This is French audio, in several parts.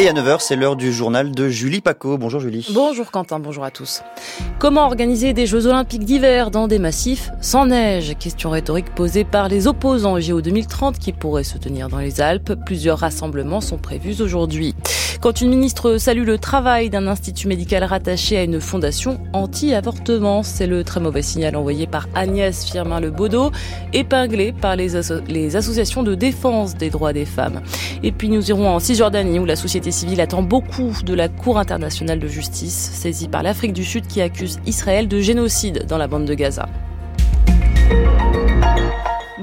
Et à 9h, c'est l'heure du journal de Julie Paco. Bonjour Julie. Bonjour Quentin, bonjour à tous. Comment organiser des Jeux Olympiques d'hiver dans des massifs sans neige? Question rhétorique posée par les opposants au JO 2030 qui pourraient se tenir dans les Alpes. Plusieurs rassemblements sont prévus aujourd'hui. Quand une ministre salue le travail d'un institut médical rattaché à une fondation anti-avortement, c'est le très mauvais signal envoyé par Agnès Firmin-Le épinglé par les, les associations de défense des droits des femmes. Et puis nous irons en Cisjordanie où la société civile attend beaucoup de la Cour internationale de justice, saisie par l'Afrique du Sud qui accuse Israël de génocide dans la bande de Gaza.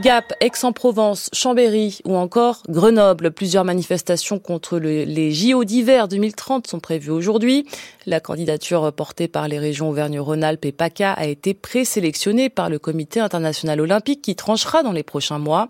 Gap, Aix-en-Provence, Chambéry ou encore Grenoble. Plusieurs manifestations contre les JO d'hiver 2030 sont prévues aujourd'hui. La candidature portée par les régions Auvergne-Rhône-Alpes et PACA a été présélectionnée par le Comité international olympique qui tranchera dans les prochains mois.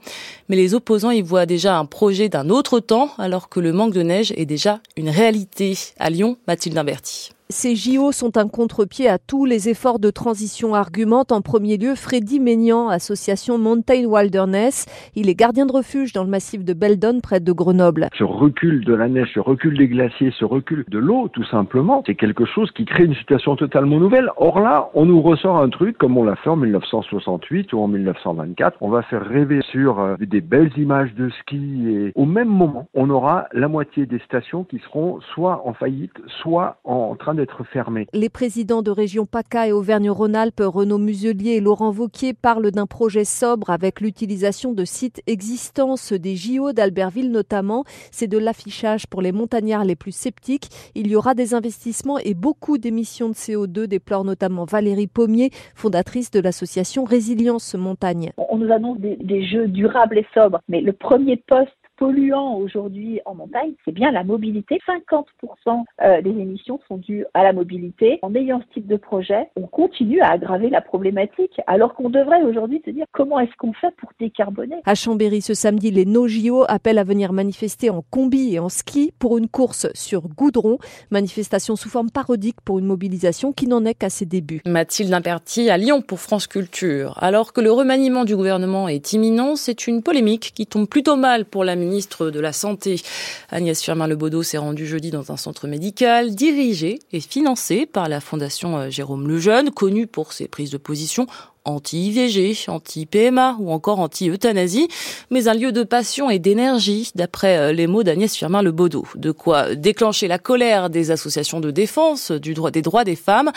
Mais les opposants y voient déjà un projet d'un autre temps alors que le manque de neige est déjà une réalité. À Lyon, Mathilde Imberti. Ces JO sont un contre-pied à tous les efforts de transition, argumente en premier lieu Freddy Maignan, association Mountain Wilderness. Il est gardien de refuge dans le massif de Beldon, près de Grenoble. Ce recul de la neige, ce recul des glaciers, ce recul de l'eau, tout simplement, c'est quelque chose qui crée une situation totalement nouvelle. Or là, on nous ressort un truc comme on l'a fait en 1968 ou en 1924. On va faire rêver sur euh, des belles images de ski et au même moment, on aura la moitié des stations qui seront soit en faillite, soit en train d'être fermé. Les présidents de région PACA et Auvergne-Rhône-Alpes, Renaud Muselier et Laurent Vauquier, parlent d'un projet sobre avec l'utilisation de sites existants, des JO d'Albertville notamment. C'est de l'affichage pour les montagnards les plus sceptiques. Il y aura des investissements et beaucoup d'émissions de CO2, déplore notamment Valérie Pommier, fondatrice de l'association Résilience Montagne. On nous annonce des, des jeux durables et sobres, mais le premier poste polluants aujourd'hui en montagne, c'est bien la mobilité. 50% euh, des émissions sont dues à la mobilité. En ayant ce type de projet, on continue à aggraver la problématique, alors qu'on devrait aujourd'hui se dire comment est-ce qu'on fait pour décarboner. À Chambéry, ce samedi, les NoJO appellent à venir manifester en combi et en ski pour une course sur goudron. Manifestation sous forme parodique pour une mobilisation qui n'en est qu'à ses débuts. Mathilde Imperti à Lyon pour France Culture. Alors que le remaniement du gouvernement est imminent, c'est une polémique qui tombe plutôt mal pour la ministre de la Santé. Agnès Firmin-Lebaudot s'est rendue jeudi dans un centre médical dirigé et financé par la Fondation euh, Jérôme Lejeune, connue pour ses prises de position anti-IVG, anti-PMA ou encore anti-euthanasie, mais un lieu de passion et d'énergie, d'après euh, les mots d'Agnès Firmin-Lebaudot. De quoi déclencher la colère des associations de défense du droit, des droits des femmes,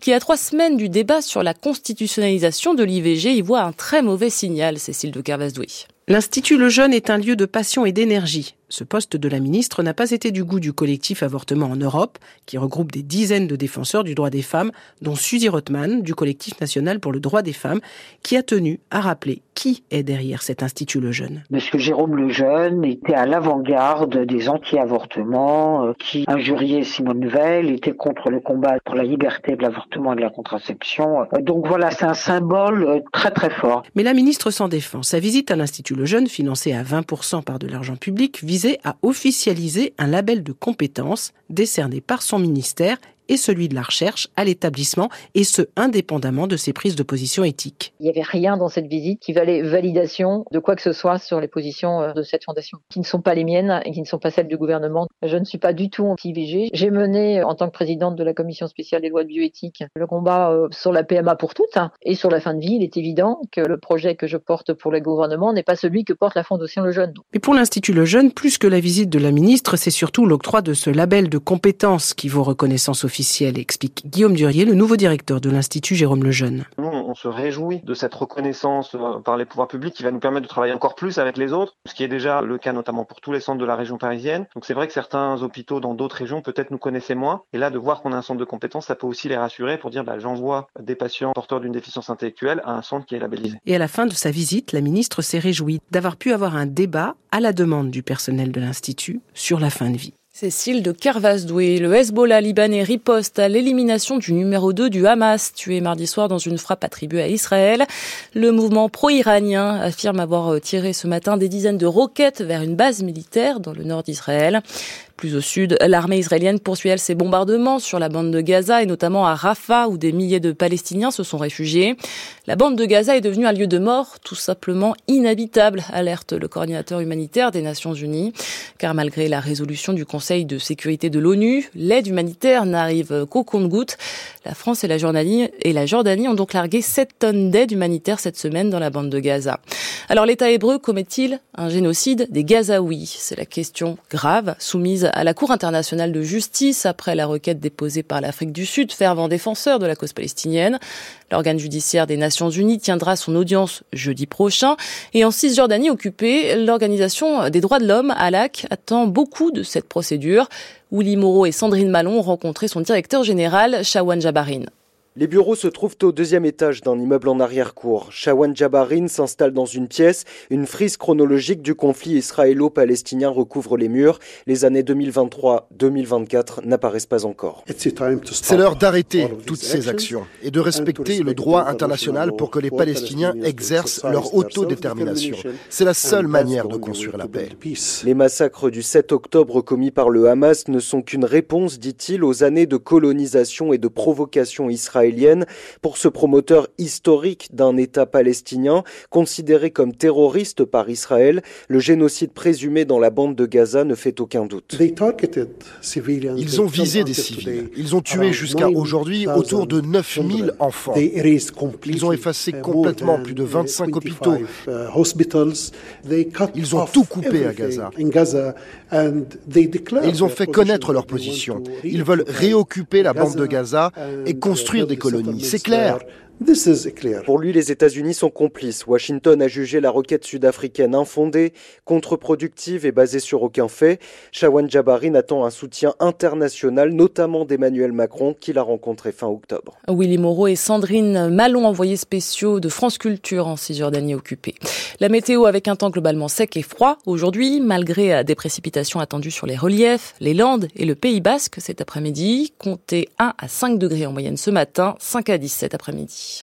qui à trois semaines du débat sur la constitutionnalisation de l'IVG y voit un très mauvais signal, Cécile de Carvasdoué. L'Institut Le Jeune est un lieu de passion et d'énergie. Ce poste de la ministre n'a pas été du goût du collectif Avortement en Europe, qui regroupe des dizaines de défenseurs du droit des femmes, dont Suzy Rothman, du collectif national pour le droit des femmes, qui a tenu à rappeler qui est derrière cet Institut Lejeune. Monsieur Jérôme Lejeune était à l'avant-garde des anti-avortements, euh, qui injuriait Simone Veil, était contre le combat pour la liberté de l'avortement et de la contraception. Euh, donc voilà, c'est un symbole euh, très très fort. Mais la ministre s'en défend. Sa visite à l'Institut Lejeune, financée à 20% par de l'argent public, vise à officialiser un label de compétences décerné par son ministère et celui de la recherche à l'établissement, et ce, indépendamment de ses prises de position éthiques. Il n'y avait rien dans cette visite qui valait validation de quoi que ce soit sur les positions euh, de cette fondation, qui ne sont pas les miennes et qui ne sont pas celles du gouvernement. Je ne suis pas du tout anti-IVG. J'ai mené, euh, en tant que présidente de la commission spéciale des lois de bioéthique, le combat euh, sur la PMA pour toutes hein, et sur la fin de vie. Il est évident que le projet que je porte pour le gouvernement n'est pas celui que porte la Fondation Le Jeune. Mais pour l'Institut Le Jeune, plus que la visite de la ministre, c'est surtout l'octroi de ce label de compétences qui vaut reconnaissance officielle, explique Guillaume Durier, le nouveau directeur de l'Institut Jérôme Lejeune. Nous, on se réjouit de cette reconnaissance euh, par les pouvoirs publics qui va nous permettre de travailler encore plus avec les autres, ce qui est déjà le cas notamment pour tous les centres de la région parisienne. Donc c'est vrai que certains hôpitaux dans d'autres régions peut-être nous connaissaient moins. Et là, de voir qu'on a un centre de compétences, ça peut aussi les rassurer pour dire bah, j'envoie des patients porteurs d'une déficience intellectuelle à un centre qui est labellisé. Et à la fin de sa visite, la ministre s'est réjouie d'avoir pu avoir un débat à la demande du personnel de l'Institut sur la fin de vie. Cécile de Kervasdoué, le Hezbollah libanais riposte à l'élimination du numéro 2 du Hamas, tué mardi soir dans une frappe attribuée à Israël. Le mouvement pro-iranien affirme avoir tiré ce matin des dizaines de roquettes vers une base militaire dans le nord d'Israël. Plus au sud, l'armée israélienne poursuit elle ses bombardements sur la bande de Gaza et notamment à Rafah où des milliers de Palestiniens se sont réfugiés. La bande de Gaza est devenue un lieu de mort tout simplement inhabitable, alerte le coordinateur humanitaire des Nations Unies. Car malgré la résolution du Conseil de sécurité de l'ONU, l'aide humanitaire n'arrive qu'au compte-gouttes. La France et la Jordanie et la Jordanie ont donc largué 7 tonnes d'aide humanitaire cette semaine dans la bande de Gaza. Alors l'État hébreu commet-il un génocide des Gazaouis? C'est la question grave soumise à la Cour internationale de justice après la requête déposée par l'Afrique du Sud, fervent défenseur de la cause palestinienne. L'organe judiciaire des Nations Unies tiendra son audience jeudi prochain. Et en Cisjordanie occupée, l'Organisation des droits de l'homme, ALAC, attend beaucoup de cette procédure. Willy Moreau et Sandrine Malon ont rencontré son directeur général, Shawan Jabarin. Les bureaux se trouvent au deuxième étage d'un immeuble en arrière-cour. Shawan Jabarin s'installe dans une pièce. Une frise chronologique du conflit israélo-palestinien recouvre les murs. Les années 2023-2024 n'apparaissent pas encore. C'est l'heure d'arrêter toutes ces actions et de respecter le droit international pour que les Palestiniens exercent leur autodétermination. C'est la seule manière de construire la paix. Les massacres du 7 octobre commis par le Hamas ne sont qu'une réponse, dit-il, aux années de colonisation et de provocation israélienne pour ce promoteur historique d'un État palestinien considéré comme terroriste par Israël. Le génocide présumé dans la bande de Gaza ne fait aucun doute. Ils ont visé des civils. Ils ont tué jusqu'à aujourd'hui autour de 9000 enfants. Ils ont effacé complètement plus de 25 hôpitaux. Ils ont tout coupé à Gaza. Ils ont fait connaître leur position. Ils veulent réoccuper la bande de Gaza et construire des colonies. C'est clair. Pour lui, les États-Unis sont complices. Washington a jugé la requête sud-africaine infondée, contre-productive et basée sur aucun fait. Shawan Jabarin attend un soutien international, notamment d'Emmanuel Macron, qu'il a rencontré fin octobre. Willy Moreau et Sandrine Malon, envoyés spéciaux de France Culture en Cisjordanie occupée. La météo avec un temps globalement sec et froid aujourd'hui, malgré des précipitations attendues sur les reliefs, les Landes et le Pays Basque cet après-midi. Comptez 1 à 5 degrés en moyenne ce matin, 5 à 10 cet après-midi.